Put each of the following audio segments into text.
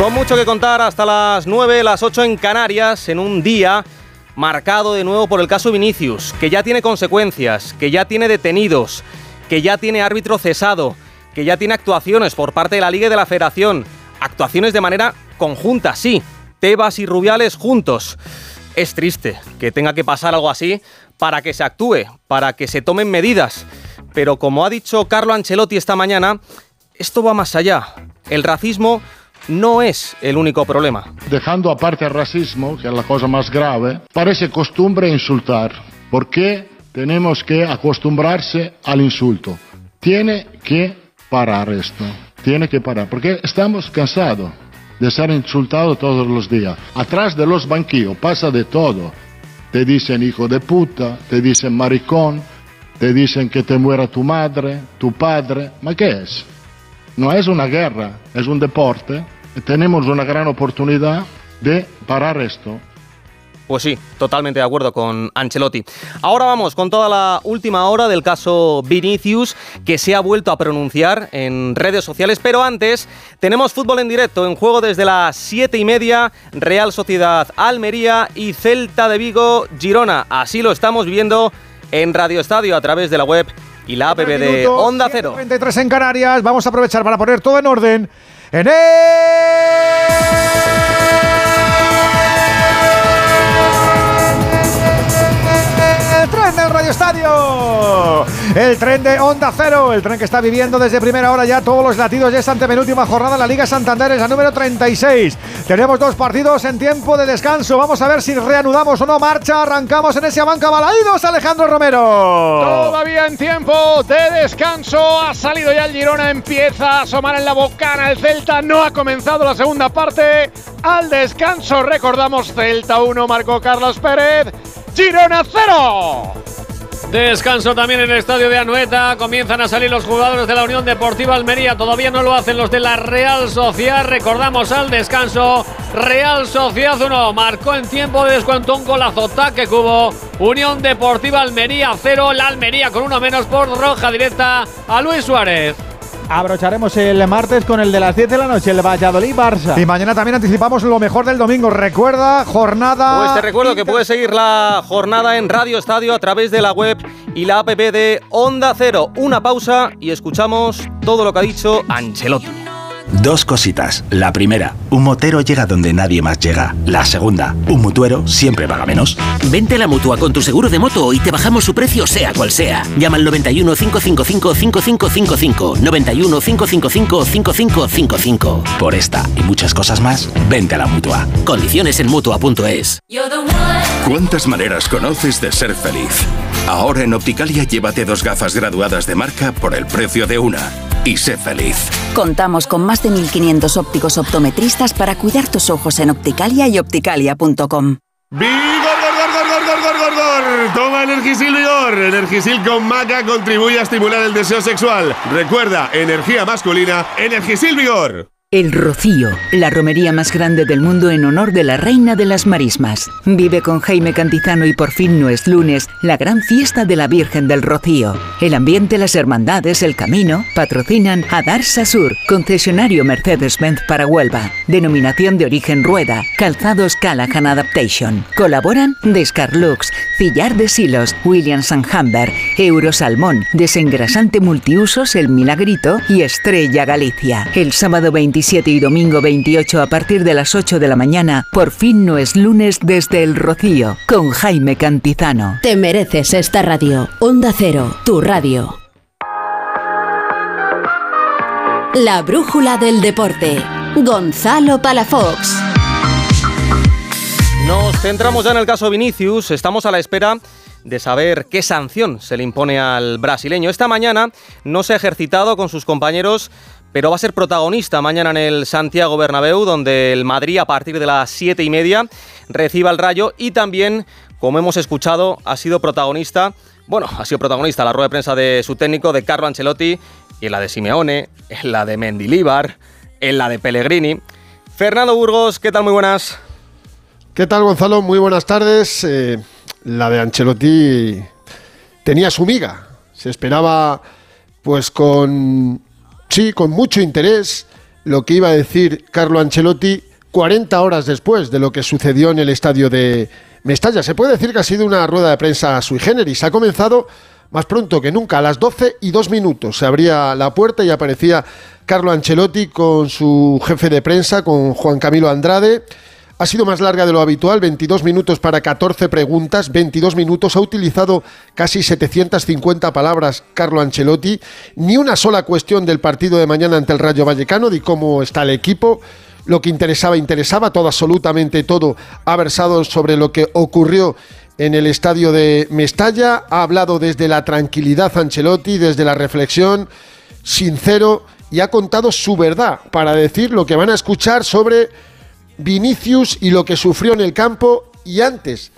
Con mucho que contar hasta las 9, las 8 en Canarias, en un día marcado de nuevo por el caso Vinicius, que ya tiene consecuencias, que ya tiene detenidos, que ya tiene árbitro cesado, que ya tiene actuaciones por parte de la Liga y de la Federación. Actuaciones de manera conjunta, sí. Tebas y Rubiales juntos. Es triste que tenga que pasar algo así para que se actúe, para que se tomen medidas. Pero como ha dicho Carlo Ancelotti esta mañana, esto va más allá. El racismo no es el único problema. Dejando aparte el racismo, que es la cosa más grave, parece costumbre insultar. ¿Por qué tenemos que acostumbrarse al insulto? Tiene que parar esto. Tiene que parar. Porque estamos cansados de ser insultados todos los días. Atrás de los banquillos pasa de todo. Te dicen hijo de puta, te dicen maricón, te dicen que te muera tu madre, tu padre. ¿Ma qué es? No es una guerra, es un deporte. Tenemos una gran oportunidad de parar esto. Pues sí, totalmente de acuerdo con Ancelotti. Ahora vamos con toda la última hora del caso Vinicius, que se ha vuelto a pronunciar en redes sociales. Pero antes, tenemos fútbol en directo, en juego desde las 7 y media, Real Sociedad Almería y Celta de Vigo Girona. Así lo estamos viendo en Radio Estadio a través de la web y la app de Onda Cero. 23 en Canarias, vamos a aprovechar para poner todo en orden en el... tren del Radio Estadio. El tren de Onda Cero, el tren que está viviendo desde primera hora ya todos los latidos de esta antepenúltima jornada la Liga Santander, es la número 36. Tenemos dos partidos en tiempo de descanso. Vamos a ver si reanudamos o no marcha. Arrancamos en ese banca balaídos, Alejandro Romero. Todavía en tiempo de descanso. Ha salido ya el Girona, empieza a asomar en la bocana. El Celta no ha comenzado la segunda parte. Al descanso, recordamos, Celta 1, marcó Carlos Pérez. Girona 0. Descanso también en el estadio de Anoeta. Comienzan a salir los jugadores de la Unión Deportiva Almería. Todavía no lo hacen los de la Real Sociedad. Recordamos al descanso. Real Sociedad 1. Marcó en tiempo de descuento un golazo que cubo. Unión Deportiva Almería 0. La Almería con uno menos por roja directa a Luis Suárez. Abrocharemos el martes con el de las 10 de la noche, el Valladolid-Barça. Y mañana también anticipamos lo mejor del domingo. Recuerda, jornada. Pues te recuerdo que puedes seguir la jornada en Radio Estadio a través de la web y la app de Onda Cero. Una pausa y escuchamos todo lo que ha dicho Ancelotti. Dos cositas. La primera, un motero llega donde nadie más llega. La segunda, un mutuero siempre paga menos. Vente a la mutua con tu seguro de moto y te bajamos su precio sea cual sea. Llama al 91 555 5555. 91 555 5555. Por esta y muchas cosas más, vente a la mutua. Condiciones en mutua.es. ¿Cuántas maneras conoces de ser feliz? Ahora en Opticalia llévate dos gafas graduadas de marca por el precio de una. Y sé feliz. Contamos con más de 1.500 ópticos optometristas para cuidar tus ojos en Opticalia y opticalia.com. ¡Vigor, gor, gor, gor, gor, gor, gor, gor! Toma Energisil Vigor. Energisil con maca contribuye a estimular el deseo sexual. Recuerda, energía masculina, Energisil Vigor. El Rocío, la romería más grande del mundo en honor de la reina de las marismas. Vive con Jaime Cantizano y por fin no es lunes, la gran fiesta de la Virgen del Rocío. El ambiente, las hermandades, el camino, patrocinan a Darsa Sur, concesionario Mercedes-Benz para Huelva. Denominación de origen Rueda, calzados Callahan Adaptation. Colaboran Descarlux, Cillar de Silos, Williams Humber, Eurosalmón, Desengrasante Multiusos El Milagrito y Estrella Galicia. El sábado 27 y domingo 28 a partir de las 8 de la mañana, por fin no es lunes desde El Rocío, con Jaime Cantizano. Te mereces esta radio. Onda Cero, tu radio. La brújula del deporte. Gonzalo Palafox. Nos centramos ya en el caso Vinicius. Estamos a la espera de saber qué sanción se le impone al brasileño. Esta mañana no se ha ejercitado con sus compañeros pero va a ser protagonista mañana en el Santiago Bernabéu, donde el Madrid a partir de las siete y media reciba el Rayo y también, como hemos escuchado, ha sido protagonista, bueno, ha sido protagonista la rueda de prensa de su técnico, de Carlo Ancelotti, y en la de Simeone, en la de Mendilíbar, en la de Pellegrini. Fernando Burgos, ¿qué tal? Muy buenas. ¿Qué tal, Gonzalo? Muy buenas tardes. Eh, la de Ancelotti tenía su miga. Se esperaba, pues, con Sí, con mucho interés lo que iba a decir Carlo Ancelotti 40 horas después de lo que sucedió en el estadio de Mestalla. Se puede decir que ha sido una rueda de prensa sui generis. Ha comenzado más pronto que nunca, a las 12 y 2 minutos. Se abría la puerta y aparecía Carlo Ancelotti con su jefe de prensa, con Juan Camilo Andrade. Ha sido más larga de lo habitual, 22 minutos para 14 preguntas, 22 minutos. Ha utilizado casi 750 palabras Carlo Ancelotti. Ni una sola cuestión del partido de mañana ante el Rayo Vallecano, de cómo está el equipo. Lo que interesaba, interesaba, todo, absolutamente todo, ha versado sobre lo que ocurrió en el estadio de Mestalla. Ha hablado desde la tranquilidad Ancelotti, desde la reflexión, sincero, y ha contado su verdad para decir lo que van a escuchar sobre Vinicius y lo que sufrió en el campo y antes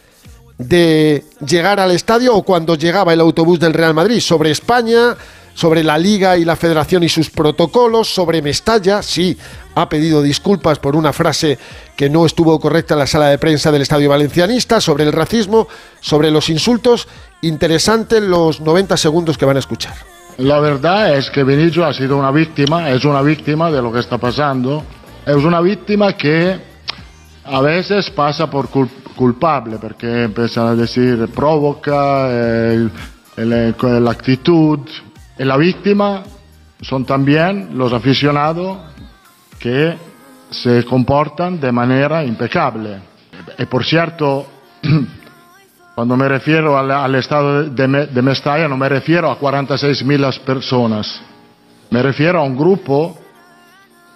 de llegar al estadio o cuando llegaba el autobús del Real Madrid, sobre España, sobre la liga y la federación y sus protocolos, sobre Mestalla, sí, ha pedido disculpas por una frase que no estuvo correcta en la sala de prensa del Estadio Valencianista, sobre el racismo, sobre los insultos. Interesante los 90 segundos que van a escuchar. La verdad es que Vinicius ha sido una víctima, es una víctima de lo que está pasando. Es una víctima que a veces pasa por culpable, porque empiezan a decir provoca, la actitud. Y la víctima son también los aficionados que se comportan de manera impecable. Y por cierto, cuando me refiero al, estado de, de, Mestalla, no me refiero a 46.000 personas, me refiero a un grupo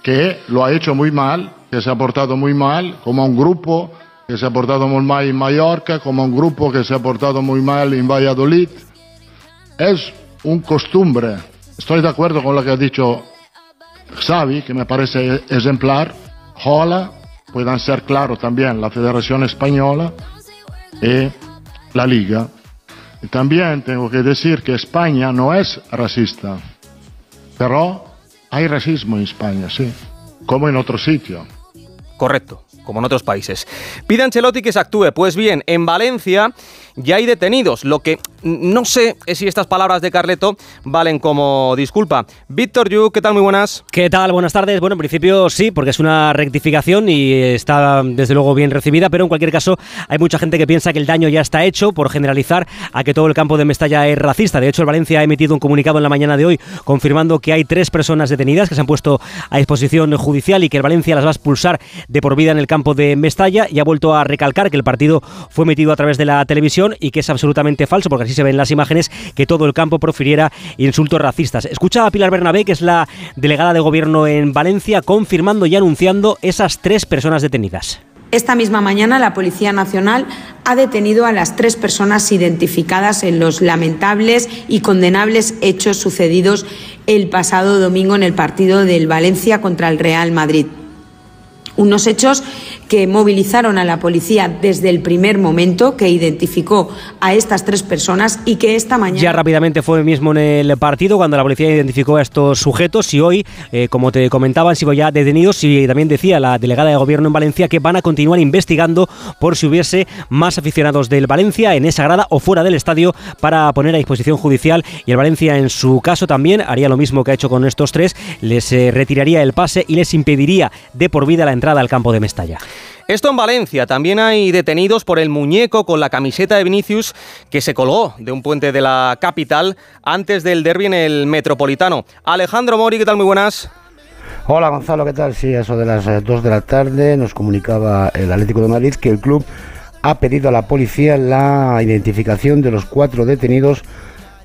que lo ha hecho muy mal, que se ha portado muy mal, como un grupo que se ha portado muy mal en Mallorca, como un grupo que se ha portado muy mal en Valladolid. Es un costumbre. Estoy de acuerdo con lo que ha dicho Xavi, que me parece ejemplar, Hola, puedan ser claro también la Federación Española y la Liga. Y también tengo que decir que España no es racista, pero hay racismo en España, sí, como en otro sitio. Correcto, como en otros países. Pide Ancelotti que se actúe. Pues bien, en Valencia ya hay detenidos, lo que no sé si estas palabras de Carleto valen como disculpa. Víctor Yu, ¿qué tal? Muy buenas. ¿Qué tal? Buenas tardes. Bueno, en principio sí, porque es una rectificación y está desde luego bien recibida, pero en cualquier caso hay mucha gente que piensa que el daño ya está hecho por generalizar a que todo el campo de Mestalla es racista. De hecho, el Valencia ha emitido un comunicado en la mañana de hoy confirmando que hay tres personas detenidas que se han puesto a disposición judicial y que el Valencia las va a expulsar de por vida en el campo de Mestalla y ha vuelto a recalcar que el partido fue emitido a través de la televisión y que es absolutamente falso, porque así se ven las imágenes, que todo el campo profiriera insultos racistas. Escucha a Pilar Bernabé, que es la delegada de gobierno en Valencia, confirmando y anunciando esas tres personas detenidas. Esta misma mañana la Policía Nacional ha detenido a las tres personas identificadas en los lamentables y condenables hechos sucedidos el pasado domingo en el partido del Valencia contra el Real Madrid. Unos hechos que movilizaron a la policía desde el primer momento, que identificó a estas tres personas y que esta mañana... Ya rápidamente fue mismo en el partido cuando la policía identificó a estos sujetos y hoy, eh, como te comentaba, han sido ya detenidos y también decía la delegada de gobierno en Valencia que van a continuar investigando por si hubiese más aficionados del Valencia en esa grada o fuera del estadio para poner a disposición judicial y el Valencia en su caso también haría lo mismo que ha hecho con estos tres, les eh, retiraría el pase y les impediría de por vida la entrada al campo de Mestalla. Esto en Valencia. También hay detenidos por el muñeco con la camiseta de Vinicius que se colgó de un puente de la capital antes del derby en el Metropolitano. Alejandro Mori, ¿qué tal? Muy buenas. Hola Gonzalo, ¿qué tal? Sí, eso de las 2 eh, de la tarde nos comunicaba el Atlético de Madrid que el club ha pedido a la policía la identificación de los cuatro detenidos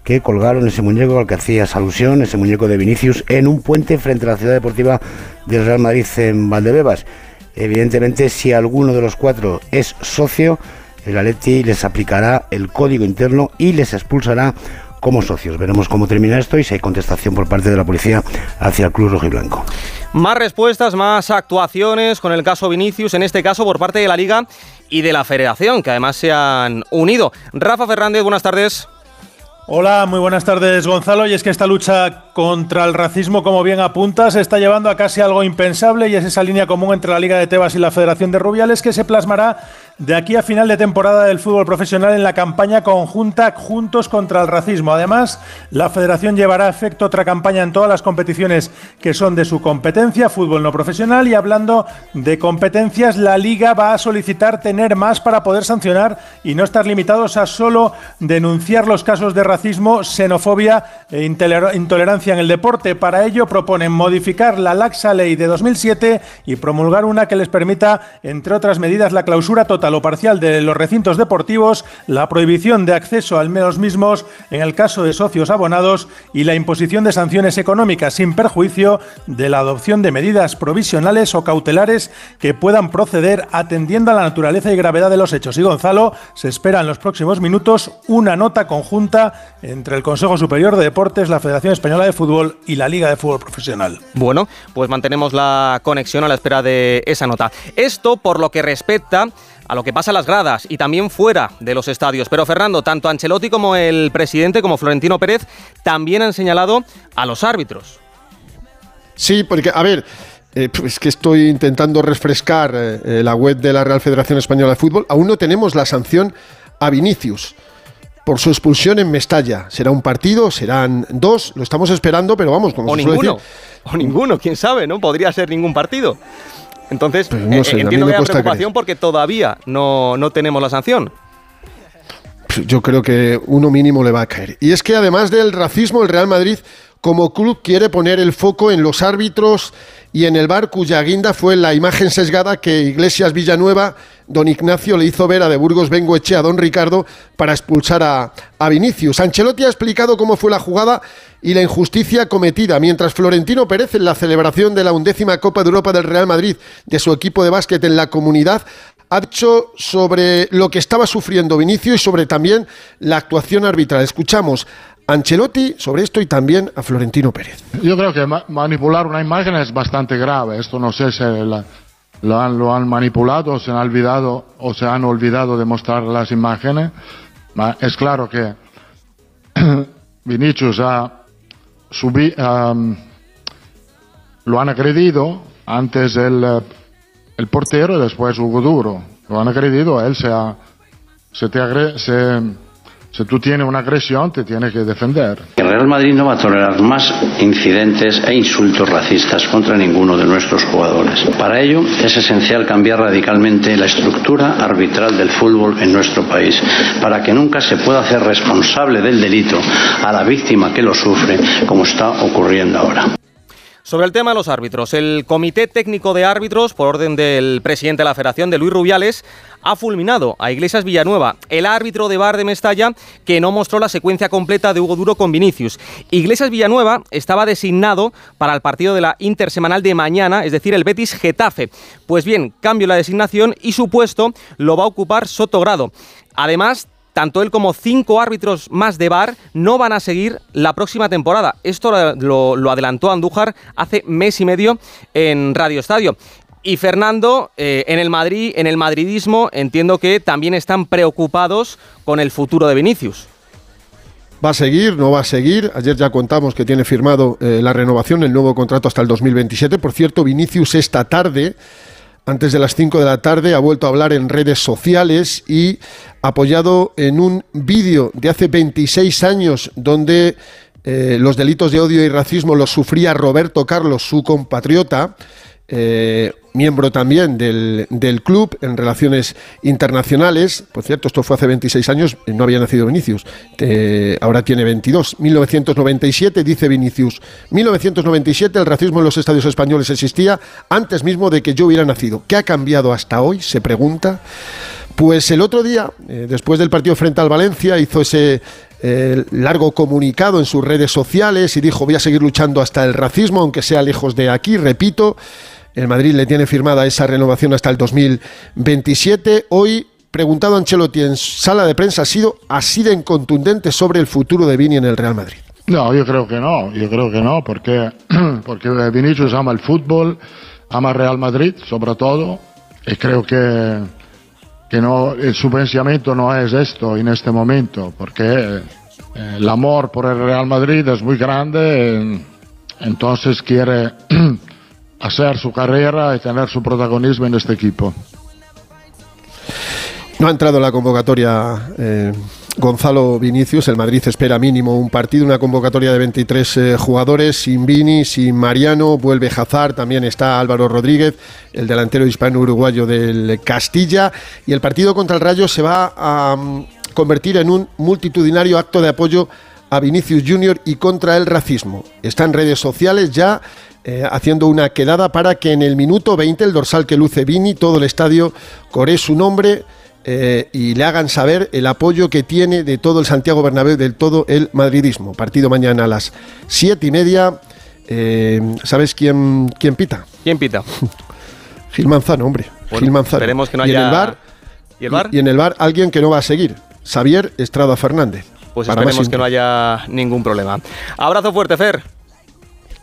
que colgaron ese muñeco al que hacías alusión, ese muñeco de Vinicius, en un puente frente a la ciudad deportiva del Real Madrid en Valdebebas. Evidentemente, si alguno de los cuatro es socio, el Atleti les aplicará el código interno y les expulsará como socios. Veremos cómo termina esto y si hay contestación por parte de la policía hacia el club rojiblanco. Más respuestas, más actuaciones con el caso Vinicius, en este caso por parte de la Liga y de la Federación, que además se han unido. Rafa Fernández, buenas tardes. Hola, muy buenas tardes Gonzalo. Y es que esta lucha contra el racismo, como bien apunta, se está llevando a casi algo impensable y es esa línea común entre la Liga de Tebas y la Federación de Rubiales que se plasmará de aquí a final de temporada del fútbol profesional en la campaña conjunta Juntos contra el Racismo. Además, la federación llevará a efecto otra campaña en todas las competiciones que son de su competencia, fútbol no profesional, y hablando de competencias, la liga va a solicitar tener más para poder sancionar y no estar limitados a solo denunciar los casos de racismo, xenofobia e intolerancia en el deporte. Para ello proponen modificar la laxa ley de 2007 y promulgar una que les permita, entre otras medidas, la clausura total o parcial de los recintos deportivos, la prohibición de acceso al los mismos en el caso de socios abonados y la imposición de sanciones económicas sin perjuicio de la adopción de medidas provisionales o cautelares que puedan proceder atendiendo a la naturaleza y gravedad de los hechos. Y Gonzalo, se espera en los próximos minutos una nota conjunta entre el Consejo Superior de Deportes, la Federación Española de Fútbol y la Liga de Fútbol Profesional. Bueno, pues mantenemos la conexión a la espera de esa nota. Esto por lo que respecta a lo que pasa en las gradas y también fuera de los estadios. Pero Fernando, tanto Ancelotti como el presidente, como Florentino Pérez, también han señalado a los árbitros. Sí, porque, a ver, eh, es que estoy intentando refrescar eh, la web de la Real Federación Española de Fútbol. Aún no tenemos la sanción a Vinicius por su expulsión en Mestalla. ¿Será un partido? ¿Serán dos? Lo estamos esperando, pero vamos, como o ninguno. O ninguno, quién sabe, ¿no? Podría ser ningún partido. Entonces, pues eh, entiendo que hay preocupación porque todavía no, no tenemos la sanción. Yo creo que uno mínimo le va a caer. Y es que además del racismo, el Real Madrid como club quiere poner el foco en los árbitros y en el bar cuya guinda fue la imagen sesgada que Iglesias Villanueva, don Ignacio, le hizo ver a de Burgos Bengoeche a don Ricardo para expulsar a, a Vinicius. Ancelotti ha explicado cómo fue la jugada y la injusticia cometida, mientras Florentino Pérez en la celebración de la undécima Copa de Europa del Real Madrid de su equipo de básquet en la comunidad ha dicho sobre lo que estaba sufriendo Vinicius y sobre también la actuación arbitral. Escuchamos Ancelotti sobre esto y también a Florentino Pérez. Yo creo que manipular una imagen es bastante grave. Esto no sé si lo, han, manipulado se han olvidado o se han olvidado de mostrar las imágenes. es claro que Vinicius ha lo han agredido antes el, el portero y después Hugo Duro. Lo han agredido, él se ha, se te agre, se, si tú tienes una agresión, te tienes que defender. El Real Madrid no va a tolerar más incidentes e insultos racistas contra ninguno de nuestros jugadores. Para ello es esencial cambiar radicalmente la estructura arbitral del fútbol en nuestro país, para que nunca se pueda hacer responsable del delito a la víctima que lo sufre, como está ocurriendo ahora. Sobre el tema de los árbitros, el Comité Técnico de Árbitros, por orden del presidente de la Federación, de Luis Rubiales, ha fulminado a Iglesias Villanueva, el árbitro de Bar de Mestalla, que no mostró la secuencia completa de Hugo Duro con Vinicius. Iglesias Villanueva estaba designado para el partido de la intersemanal de mañana, es decir, el Betis Getafe. Pues bien, cambio la designación y su puesto lo va a ocupar Sotogrado. Además, tanto él como cinco árbitros más de VAR no van a seguir la próxima temporada. Esto lo, adelantó Andújar hace mes y medio en Radio Estadio. Y Fernando, eh, en el Madrid, en el madridismo, entiendo que también están preocupados con el futuro de Vinicius. ¿Va a seguir? ¿No va a seguir? Ayer ya contamos que tiene firmado eh, la renovación, el nuevo contrato hasta el 2027. Por cierto, Vinicius esta tarde antes de las 5 de la tarde, ha vuelto a hablar en redes sociales y apoyado en un vídeo de hace 26 años donde eh, los delitos de odio y racismo los sufría Roberto Carlos, su compatriota. Eh, miembro también del, club en relaciones internacionales. Por cierto, esto fue hace 26 años, no había nacido Vinicius, ahora tiene 22. 1997, dice Vinicius. 1997 el racismo en los estadios españoles existía antes mismo de que yo hubiera nacido. ¿Qué ha cambiado hasta hoy? Se pregunta. Pues el otro día, eh, después del partido frente al Valencia, hizo ese eh, largo comunicado en sus redes sociales y dijo voy a seguir luchando hasta el racismo, aunque sea lejos de aquí, repito. El Madrid le tiene firmada esa renovación hasta el 2027. Hoy, preguntado a Ancelotti en sala de prensa, ha sido así de contundente sobre el futuro de Vini en el Real Madrid. No, yo creo que no, yo creo que no, porque, porque Vinicius ama el fútbol, ama Real Madrid sobre todo, y creo que, que no, su pensamiento no es esto en este momento, porque eh, el amor por el Real Madrid es muy grande, entonces quiere hacer su carrera y tener su protagonismo en este equipo. No ha entrado en la convocatoria eh, Gonzalo Vinicius. El Madrid espera mínimo un partido, una convocatoria de 23 eh, jugadores. Sin Vini, sin Mariano, vuelve Hazard. También está Álvaro Rodríguez, el delantero hispano-uruguayo del Castilla. Y el partido contra el Rayo se va a mm, convertir en un multitudinario acto de apoyo a Vinicius Junior y contra el racismo. Está en redes sociales ya eh, haciendo una quedada para que en el minuto 20 el dorsal que luce Vini, todo el estadio coree su nombre eh, y le hagan saber el apoyo que tiene de todo el Santiago Bernabéu, del todo el madridismo. Partido mañana a las siete y media. Eh, ¿Sabes quién, quién pita? ¿Quién pita? Gil Manzano, hombre. Gil Manzano. Esperemos que no y en haya- el bar, ¿Y el bar? y en el bar alguien que no va a seguir. Xavier Estrada Fernández. Pues esperemos que no haya ningún problema. Abrazo fuerte, Fer.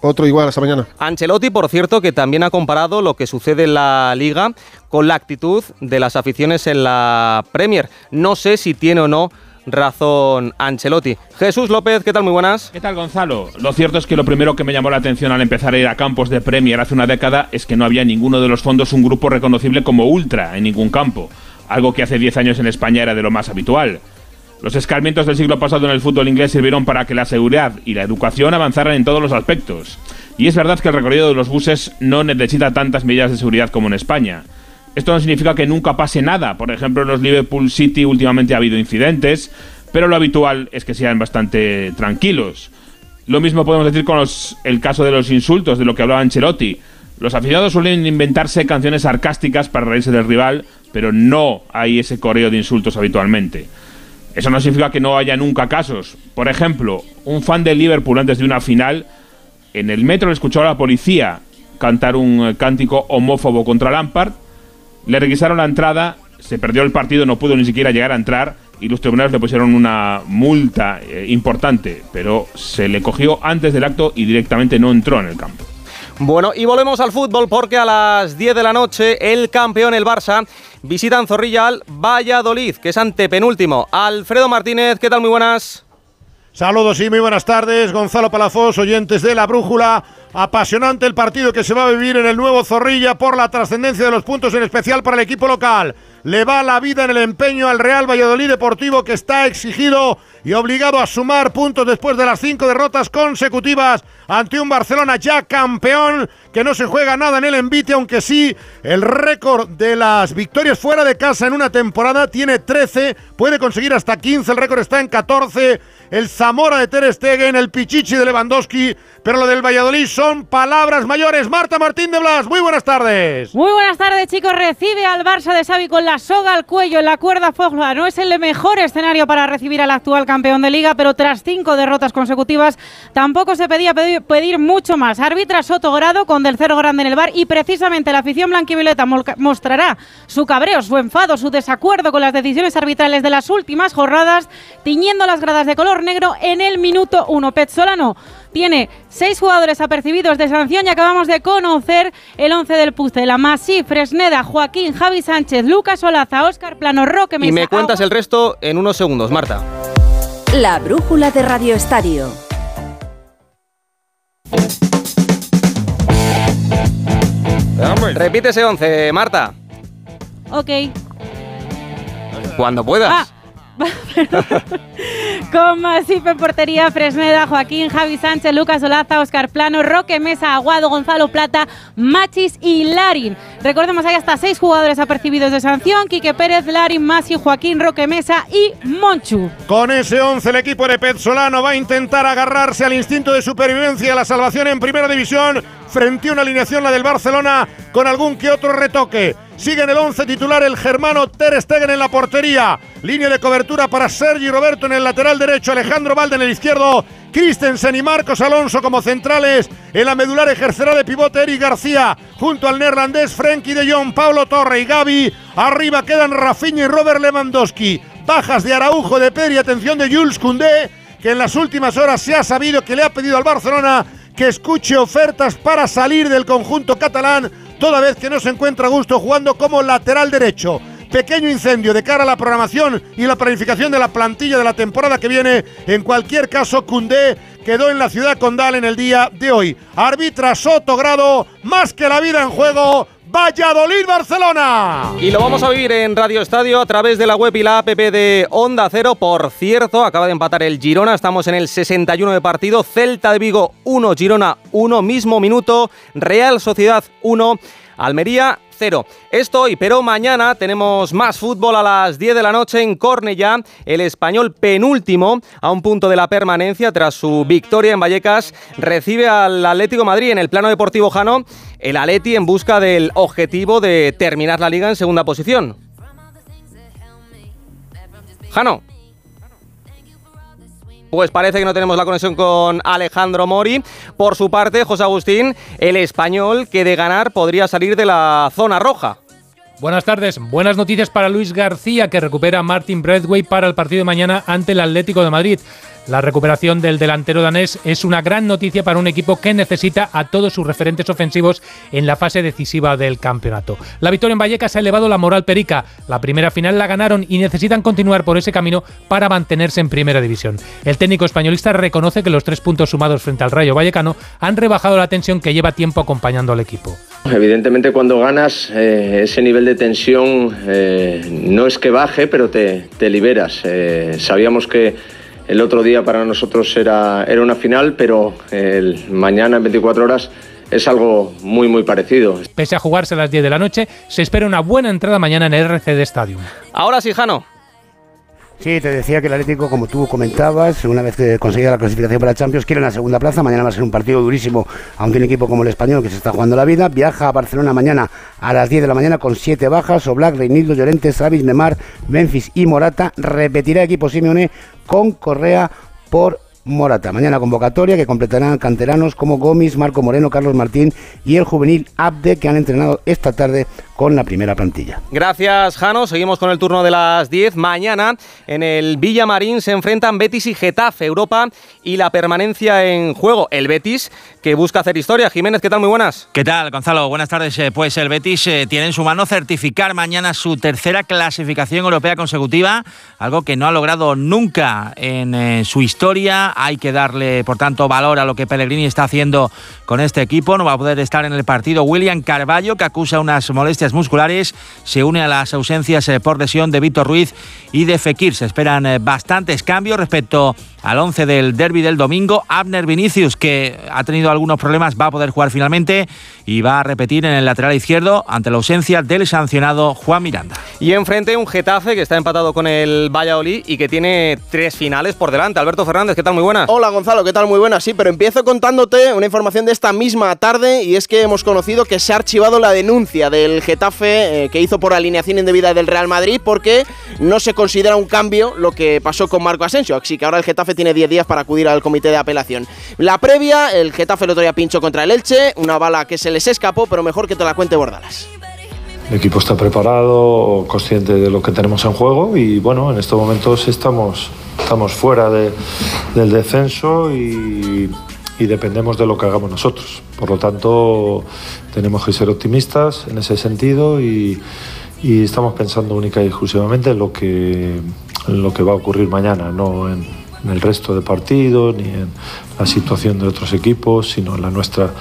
Otro igual hasta mañana. Ancelotti, por cierto, que también ha comparado lo que sucede en la liga con la actitud de las aficiones en la Premier. No sé si tiene o no razón Ancelotti. Jesús López, ¿qué tal? Muy buenas. ¿Qué tal, Gonzalo? Lo cierto es que lo primero que me llamó la atención al empezar a ir a campos de Premier hace una década es que no había en ninguno de los fondos un grupo reconocible como Ultra en ningún campo, algo que hace 10 años en España era de lo más habitual. Los escarmientos del siglo pasado en el fútbol inglés sirvieron para que la seguridad y la educación avanzaran en todos los aspectos. Y es verdad que el recorrido de los buses no necesita tantas medidas de seguridad como en España. Esto no significa que nunca pase nada. Por ejemplo, en los Liverpool City últimamente ha habido incidentes, pero lo habitual es que sean bastante tranquilos. Lo mismo podemos decir con el caso de los insultos, de lo que hablaba Ancelotti. Los aficionados suelen inventarse canciones sarcásticas para reírse del rival, pero no hay ese coreo de insultos habitualmente. Eso no significa que no haya nunca casos. Por ejemplo, un fan del Liverpool antes de una final, en el metro le escuchó a la policía cantar un eh, cántico homófobo contra Lampard, le requisaron la entrada, se perdió el partido, no pudo ni siquiera llegar a entrar y los tribunales le pusieron una multa eh, importante, pero se le cogió antes del acto y directamente no entró en el campo. Bueno, y volvemos al fútbol porque a las 10 de la noche el campeón, el Barça, visita en Zorrilla al Valladolid, que es antepenúltimo. Alfredo Martínez, ¿qué tal? Muy buenas. Saludos y muy buenas tardes, Gonzalo Palafós, oyentes de la Brújula. Apasionante el partido que se va a vivir en el nuevo Zorrilla por la trascendencia de los puntos, en especial para el equipo local. Le va la vida en el empeño al Real Valladolid Deportivo que está exigido y obligado a sumar puntos después de las cinco derrotas consecutivas ante un Barcelona ya campeón que no se juega nada en el envite, aunque sí el récord de las victorias fuera de casa en una temporada tiene 13, puede conseguir hasta 15, el récord está en 14. El Zamora de Ter Stegen, el Pichichi de Lewandowski, pero lo del Valladolid son palabras mayores. Marta Martín de Blas, muy buenas tardes. Muy buenas tardes, chicos. Recibe al Barça de Xavi con la soga al cuello en la cuerda floja. No es el mejor escenario para recibir al actual campeón de liga, pero tras cinco derrotas consecutivas tampoco se pedía pedir, mucho más. Arbitra Soto Grado con del cero grande en el bar y precisamente la afición blanquivioleta mostrará su cabreo, su enfado, su desacuerdo con las decisiones arbitrales de las últimas jornadas, tiñendo las gradas de color negro en el minuto uno. Petzolano tiene seis jugadores apercibidos de sanción y acabamos de conocer el 11 del Pucela. Masí, Fresneda, Joaquín, Javi Sánchez, Lucas Olaza, Óscar Plano, Roque Y Mesa. me cuentas el resto en unos segundos, Marta. La brújula de Radio Estadio. Repite ese 11, Marta. Ok. Cuando puedas. Ah. Con Masip en portería, Fresneda, Joaquín, Javi Sánchez, Lucas Olaza, Oscar Plano, Roque Mesa, Aguado, Gonzalo Plata, Machis y Larin. Recordemos, hay hasta seis jugadores apercibidos de sanción: Quique Pérez, Larin, Masi, Joaquín, Roque Mesa y Monchu. Con ese 11 el equipo de Petzolano va a intentar agarrarse al instinto de supervivencia a la salvación en primera división frente a una alineación la del Barcelona con algún que otro retoque. Sigue en el 11 titular el germano Ter Stegen en la portería. Línea de cobertura para Sergi Roberto en el lateral derecho, Alejandro Valde en el izquierdo, Christensen y Marcos Alonso como centrales. En la medular ejercerá de pivote Eric García junto al neerlandés Frenkie de Jong, Pablo Torre y Gaby. Arriba quedan Rafinha y Robert Lewandowski. Bajas de Araujo, de Pedri, atención de Jules Koundé, que en las últimas horas se ha sabido que le ha pedido al Barcelona que escuche ofertas para salir del conjunto catalán, toda vez que no se encuentra a gusto jugando como lateral derecho. Pequeño incendio de cara a la programación y la planificación de la plantilla de la temporada que viene. En cualquier caso, Cundé quedó en la ciudad condal en el día de hoy. Arbitra Soto Grado, más que la vida en juego, Valladolid-Barcelona. Y lo vamos a vivir en Radio Estadio a través de la web y la app de Onda Cero. Por cierto, acaba de empatar el Girona. Estamos en el 61 de partido. Celta de Vigo 1, Girona 1, mismo minuto. Real Sociedad 1, Almería 0. Esto hoy, pero mañana tenemos más fútbol a las 10 de la noche en Cornellá. El español penúltimo a un punto de la permanencia tras su victoria en Vallecas recibe al Atlético Madrid en el plano deportivo Jano. El Atleti en busca del objetivo de terminar la liga en segunda posición. Jano. Pues parece que no tenemos la conexión con Alejandro Mori. Por su parte, José Agustín, el español que de ganar podría salir de la zona roja. Buenas tardes. Buenas noticias para Luis García, que recupera a Martin Bradway para el partido de mañana ante el Atlético de Madrid. La recuperación del delantero danés es una gran noticia para un equipo que necesita a todos sus referentes ofensivos en la fase decisiva del campeonato. La victoria en Vallecas ha elevado la moral perica. La primera final la ganaron y necesitan continuar por ese camino para mantenerse en primera división. El técnico españolista reconoce que los tres puntos sumados frente al Rayo Vallecano han rebajado la tensión que lleva tiempo acompañando al equipo. Evidentemente cuando ganas eh, ese nivel de tensión eh, no es que baje, pero te, te liberas. Eh, sabíamos que el otro día para nosotros era, era una final, pero el mañana en 24 horas es algo muy muy parecido. Pese a jugarse a las 10 de la noche, se espera una buena entrada mañana en el RCD Stadium. Ahora sí, Jano. Sí, te decía que el Atlético, como tú comentabas, una vez que consiga la clasificación para Champions, quiere la segunda plaza. Mañana va a ser un partido durísimo, aunque un equipo como el español que se está jugando la vida. Viaja a Barcelona mañana a las 10 de la mañana con 7 bajas. Oblak, Reinildo, Llorente, Savic, Memar, Memphis y Morata. Repetirá equipo Simeone con Correa por Morata. Mañana convocatoria que completarán canteranos como Gómez, Marco Moreno, Carlos Martín y el juvenil Abde que han entrenado esta tarde con la primera plantilla. Gracias, Jano. Seguimos con el turno de las 10. Mañana en el Villamarín se enfrentan Betis y Getafe, Europa y la permanencia en juego. El Betis que busca hacer historia. Jiménez, ¿qué tal? Muy buenas. ¿Qué tal, Gonzalo? Buenas tardes. Eh, Pues el Betis eh, tiene en su mano certificar mañana su tercera clasificación europea consecutiva, algo que no ha logrado nunca en eh, su historia. Hay que darle, por tanto, valor a lo que Pellegrini está haciendo con este equipo. No va a poder estar en el partido William Carballo, que acusa unas molestias musculares. Se une a las ausencias eh, por lesión de Víctor Ruiz y de Fekir. Se esperan eh, bastantes cambios respecto al 11 del derby del domingo. Abner Vinicius, que ha tenido algunos problemas, va a poder jugar finalmente y va a repetir en el lateral izquierdo ante la ausencia del sancionado Juan Miranda. Y enfrente un Getafe que está empatado con el Valladolid y que tiene tres finales por delante. Alberto Fernández, ¿qué tal? Muy buenas. Hola Gonzalo, ¿qué tal? Muy buenas. Sí, pero empiezo contándote una información de esta misma tarde y es que hemos conocido que se ha archivado la denuncia del Getafe eh, que hizo por alineación indebida del Real Madrid porque no se considera un cambio lo que pasó con Marco Asensio. Así que ahora el Getafe tiene 10 días para acudir al comité de apelación. La previa, el Getafe el otro día pinchó contra el Elche, una bala que se les escapó, pero mejor que te la cuente Bordalas. El equipo está preparado, consciente de lo que tenemos en juego y bueno, en estos momentos estamos, estamos fuera de- del descenso y, y dependemos de lo que hagamos nosotros. Por lo tanto, tenemos que ser optimistas en ese sentido y, y estamos pensando única y exclusivamente en lo que, en lo que va a ocurrir mañana, no en, en el resto de partidos ni en la situación de otros equipos, sino en la nuestra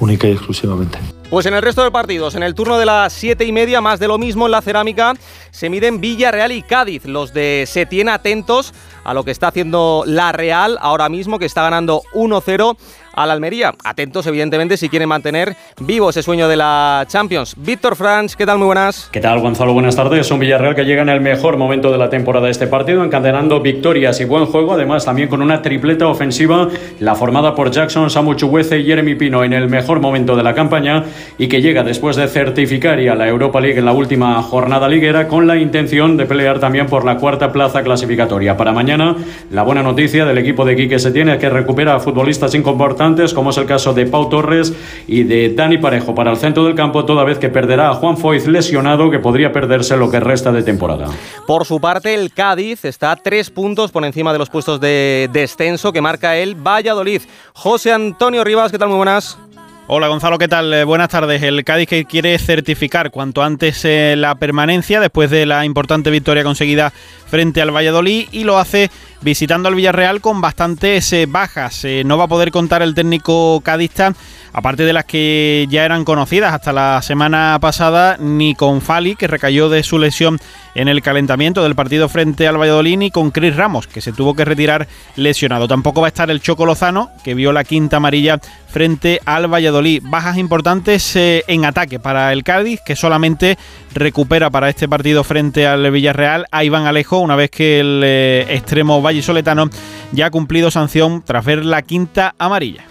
única y exclusivamente. Pues en el resto de partidos, en el turno de las 7 y media, más de lo mismo en la cerámica, se miden Villarreal y Cádiz. Los de Setién atentos a lo que está haciendo la Real ahora mismo, que está ganando 1-0 al Almería. Atentos, evidentemente, si quieren mantener vivo ese sueño de la Champions. Víctor Franch, ¿qué tal? Muy buenas. ¿Qué tal, Gonzalo? Buenas tardes. Un Villarreal que llega en el mejor momento de la temporada de este partido, encadenando victorias y buen juego, además también con una tripleta ofensiva, la formada por Jackson, Samu Chuguece y Jeremy Pino en el mejor momento de la campaña y que llega después de certificar y a la Europa League en la última jornada liguera con la intención de pelear también por la cuarta plaza clasificatoria. Para mañana, la buena noticia del equipo de Quique se tiene que recupera a futbolistas inconfortantes, como es el caso de Pau Torres y de Dani Parejo para el centro del campo, toda vez que perderá a Juan Foyz lesionado, que podría perderse lo que resta de temporada. Por su parte, el Cádiz está tres puntos por encima de los puestos de descenso que marca el Valladolid. José Antonio Rivas, ¿qué tal? Muy buenas. Hola Gonzalo, ¿qué tal? Eh, buenas tardes. El Cádiz que quiere certificar cuanto antes eh, la permanencia después de la importante victoria conseguida frente al Valladolid y lo hace visitando al Villarreal con bastantes eh, bajas. no va a poder contar el técnico cadista, aparte de las que ya eran conocidas hasta la semana pasada, ni con Fali, que recayó de su lesión en el calentamiento del partido frente al Valladolid, ni con Chris Ramos, que se tuvo que retirar lesionado. Tampoco va a estar el Choco Lozano, que vio la quinta amarilla frente al Valladolid. Bajas importantes eh, en ataque para el Cádiz, que solamente recupera para este partido frente al Villarreal a Iván Alejo, una vez que el eh, extremo vallisoletano ya ha cumplido sanción tras ver la quinta amarilla.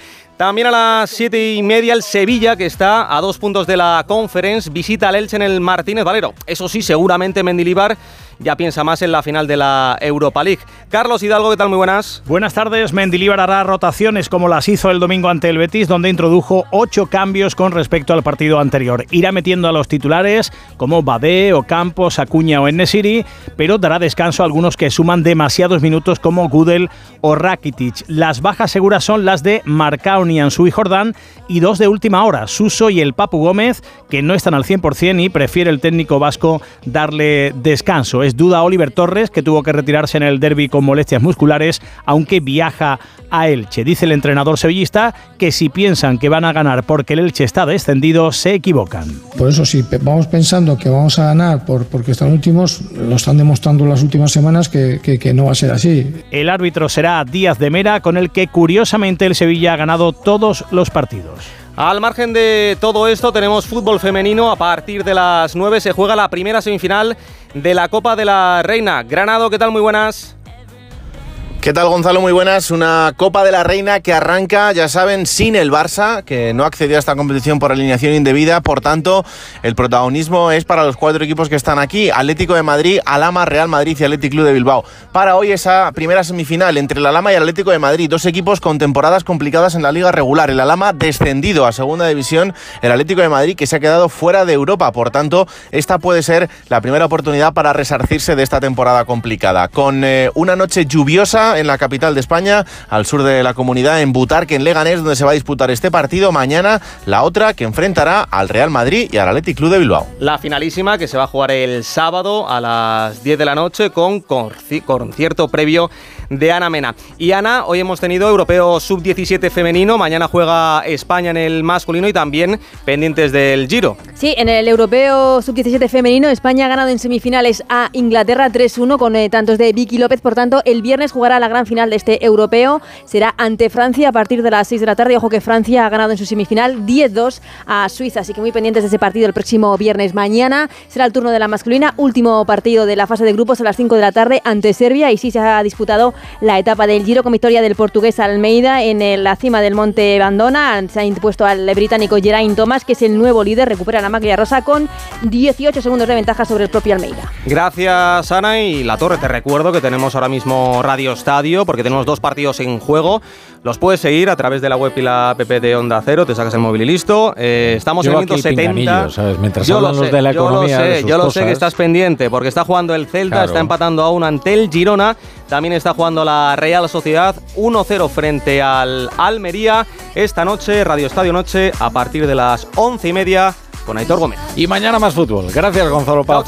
También a las siete y media el Sevilla, que está a dos puntos de la Conference, visita al Elche en el Martínez Valero. Eso sí, seguramente Mendilibar ya piensa más en la final de la Europa League. Carlos Hidalgo, ¿qué tal? Muy buenas. Buenas tardes. Mendilibar hará rotaciones como las hizo el domingo ante el Betis, donde introdujo ocho cambios con respecto al partido anterior. Irá metiendo a los titulares como Badé, Ocampos, Acuña o Enesiri, pero dará descanso a algunos que suman demasiados minutos como Gudel o Rakitic. Las bajas seguras son las de Marcauni, Ansu y Jordán y dos de última hora, Suso y el Papu Gómez, que no están al 100% y prefiere el técnico vasco darle descanso. Es duda Oliver Torres, que tuvo que retirarse en el derby con molestias musculares, aunque viaja a Elche. Dice el entrenador sevillista que si piensan que van a ganar porque el Elche está descendido, se equivocan. Por eso, si vamos pensando que vamos a ganar por, porque están últimos, lo están demostrando las últimas semanas que, que no va a ser así. El árbitro será Díaz de Mera, con el que curiosamente el Sevilla ha ganado todos los partidos. Al margen de todo esto, tenemos fútbol femenino. A partir de las 9 se juega la primera semifinal de la Copa de la Reina. Granado, ¿qué tal? Muy buenas. ¿Qué tal Gonzalo? Muy buenas. Una Copa de la Reina que arranca, ya saben, sin el Barça, que no accedió a esta competición por alineación indebida. Por tanto, el protagonismo es para los cuatro equipos que están aquí. Atlético de Madrid, Alama, Real Madrid y Atlético Club de Bilbao. Para hoy esa primera semifinal entre el Alama y el Atlético de Madrid. Dos equipos con temporadas complicadas en la liga regular. El Alama descendido a segunda división. El Atlético de Madrid que se ha quedado fuera de Europa. Por tanto, esta puede ser la primera oportunidad para resarcirse de esta temporada complicada. Con eh, una noche lluviosa en la capital de España, al sur de la comunidad, en Butarque, en Leganés, donde se va a disputar este partido. Mañana la otra que enfrentará al Real Madrid y al Athletic Club de Bilbao. La finalísima que se va a jugar el sábado a las 10 de la noche con concierto previo de Ana Mena. Y Ana, hoy hemos tenido europeo sub-17 femenino, mañana juega España en el masculino y también pendientes del Giro. Sí, en el europeo sub-17 femenino, España ha ganado en semifinales a Inglaterra 3-1 con eh, tantos de Vicky López, por tanto, el viernes jugará la gran final de este europeo, será ante Francia a partir de las 6 de la tarde. Ojo que Francia ha ganado en su semifinal 10-2 a Suiza, así que muy pendientes de ese partido el próximo viernes. Mañana será el turno de la masculina, último partido de la fase de grupos a las 5 de la tarde ante Serbia y sí se ha disputado la etapa del Giro con victoria del portugués Almeida en la cima del Monte Bandona. Se ha impuesto al británico Geraint Thomas, que es el nuevo líder, recupera la máquina rosa con 18 segundos de ventaja sobre el propio Almeida. Gracias, Ana. Y La Torre, te recuerdo que tenemos ahora mismo Radio Estadio, porque tenemos dos partidos en juego. Los puedes seguir a través de la web y la app de Onda Cero, te sacas el móvil y listo. Eh, estamos en minuto 70. Mientras yo lo sé, de la yo economía. Lo sé, yo lo sé que estás pendiente, porque está jugando el Celta, está empatando aún ante el Girona. También está jugando la Real Sociedad 1-0 frente al Almería. Esta noche, Radio Estadio Noche, a partir de las once y media, con Aitor Gómez. Y mañana más fútbol. Gracias, Gonzalo Paz